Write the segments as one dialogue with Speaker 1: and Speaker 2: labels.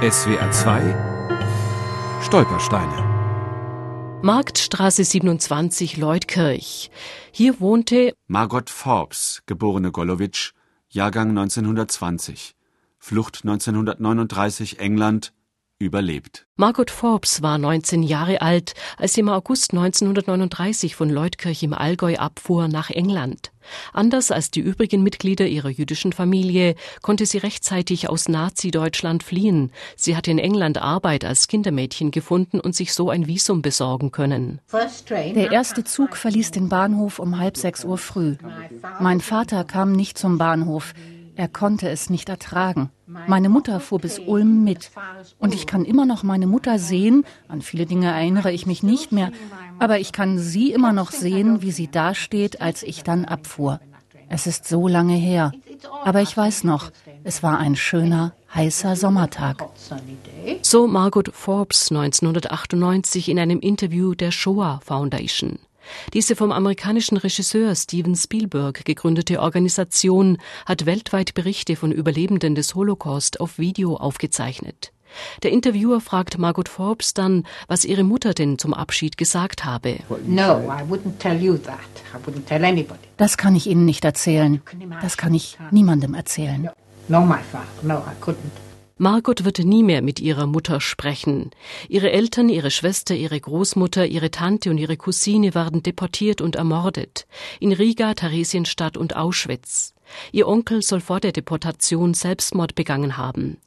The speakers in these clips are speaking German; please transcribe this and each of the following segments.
Speaker 1: SWR 2 Stolpersteine.
Speaker 2: Marktstraße 27 Leutkirch. Hier wohnte
Speaker 1: Margot Forbes, geborene Golowitsch, Jahrgang 1920, Flucht 1939 England, überlebt.
Speaker 2: Margot Forbes war 19 Jahre alt, als sie im August 1939 von Leutkirch im Allgäu abfuhr nach England. Anders als die übrigen Mitglieder ihrer jüdischen Familie konnte sie rechtzeitig aus Nazi-Deutschland fliehen. Sie hatte in England Arbeit als Kindermädchen gefunden und sich so ein Visum besorgen können.
Speaker 3: Der erste Zug verließ den Bahnhof um halb sechs Uhr früh. Mein Vater kam nicht zum Bahnhof. Er konnte es nicht ertragen. Meine Mutter fuhr bis Ulm mit. Und ich kann immer noch meine Mutter sehen. An viele Dinge erinnere ich mich nicht mehr. Aber ich kann sie immer noch sehen, wie sie dasteht, als ich dann abfuhr. Es ist so lange her. Aber ich weiß noch, es war ein schöner, heißer Sommertag.
Speaker 2: So Margot Forbes 1998 in einem Interview der Shoah Foundation. Diese vom amerikanischen Regisseur Steven Spielberg gegründete Organisation hat weltweit Berichte von Überlebenden des Holocaust auf Video aufgezeichnet. Der Interviewer fragt Margot Forbes dann, was ihre Mutter denn zum Abschied gesagt habe.
Speaker 3: Das kann ich Ihnen nicht erzählen. Das kann ich niemandem erzählen. No, my father. No, I
Speaker 2: couldn't. Margot wird nie mehr mit ihrer Mutter sprechen. Ihre Eltern, ihre Schwester, ihre Großmutter, ihre Tante und ihre Cousine werden deportiert und ermordet. In Riga, Theresienstadt und Auschwitz. Ihr Onkel soll vor der Deportation Selbstmord begangen haben.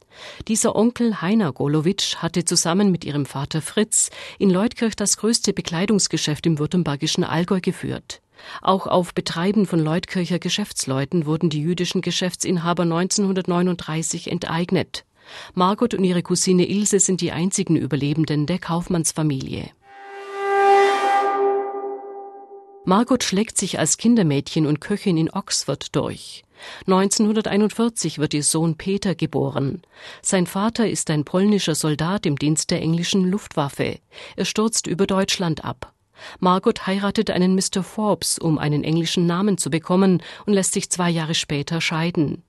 Speaker 2: Dieser Onkel Heiner Golowitsch hatte zusammen mit ihrem Vater Fritz in Leutkirch das größte Bekleidungsgeschäft im württembergischen Allgäu geführt. Auch auf Betreiben von Leutkircher Geschäftsleuten wurden die jüdischen Geschäftsinhaber 1939 enteignet. Margot und ihre Cousine Ilse sind die einzigen Überlebenden der Kaufmannsfamilie. Margot schlägt sich als Kindermädchen und Köchin in Oxford durch. 1941 wird ihr Sohn Peter geboren. Sein Vater ist ein polnischer Soldat im Dienst der englischen Luftwaffe. Er stürzt über Deutschland ab. Margot heiratet einen Mr. Forbes, um einen englischen Namen zu bekommen und lässt sich zwei Jahre später scheiden.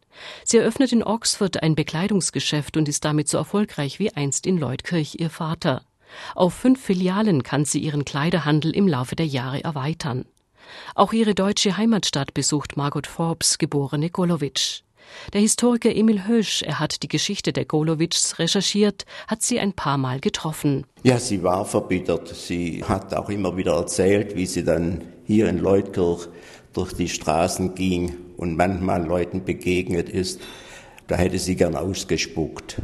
Speaker 2: Sie eröffnet in Oxford ein Bekleidungsgeschäft und ist damit so erfolgreich wie einst in Leutkirch ihr Vater. Auf fünf Filialen kann sie ihren Kleiderhandel im Laufe der Jahre erweitern. Auch ihre deutsche Heimatstadt besucht Margot Forbes, geborene Golowitsch. Der Historiker Emil Hösch, er hat die Geschichte der Golowitschs recherchiert, hat sie ein paar Mal getroffen.
Speaker 4: Ja, sie war verbittert. Sie hat auch immer wieder erzählt, wie sie dann hier in Leutkirch durch die Straßen ging und manchmal Leuten begegnet ist, da hätte sie gern ausgespuckt.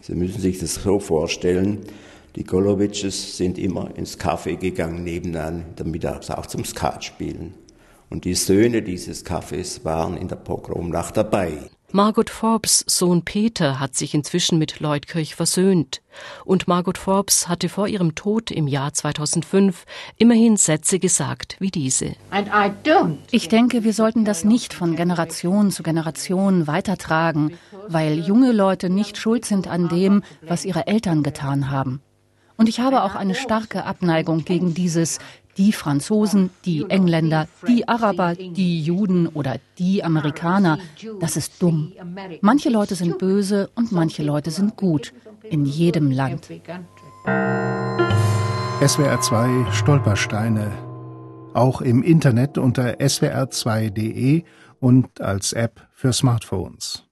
Speaker 4: Sie müssen sich das so vorstellen, die Golowitsches sind immer ins Café gegangen nebenan, damit auch zum Skat spielen. Und die Söhne dieses Cafés waren in der Pogromnacht dabei.
Speaker 2: Margot Forbes Sohn Peter hat sich inzwischen mit Leutkirch versöhnt. Und Margot Forbes hatte vor ihrem Tod im Jahr 2005 immerhin Sätze gesagt wie diese.
Speaker 3: Ich denke, wir sollten das nicht von Generation zu Generation weitertragen, weil junge Leute nicht schuld sind an dem, was ihre Eltern getan haben. Und ich habe auch eine starke Abneigung gegen dieses die Franzosen, die Engländer, die Araber, die Juden oder die Amerikaner. Das ist dumm. Manche Leute sind böse und manche Leute sind gut. In jedem Land.
Speaker 5: SWR 2 Stolpersteine. Auch im Internet unter swr2.de und als App für Smartphones.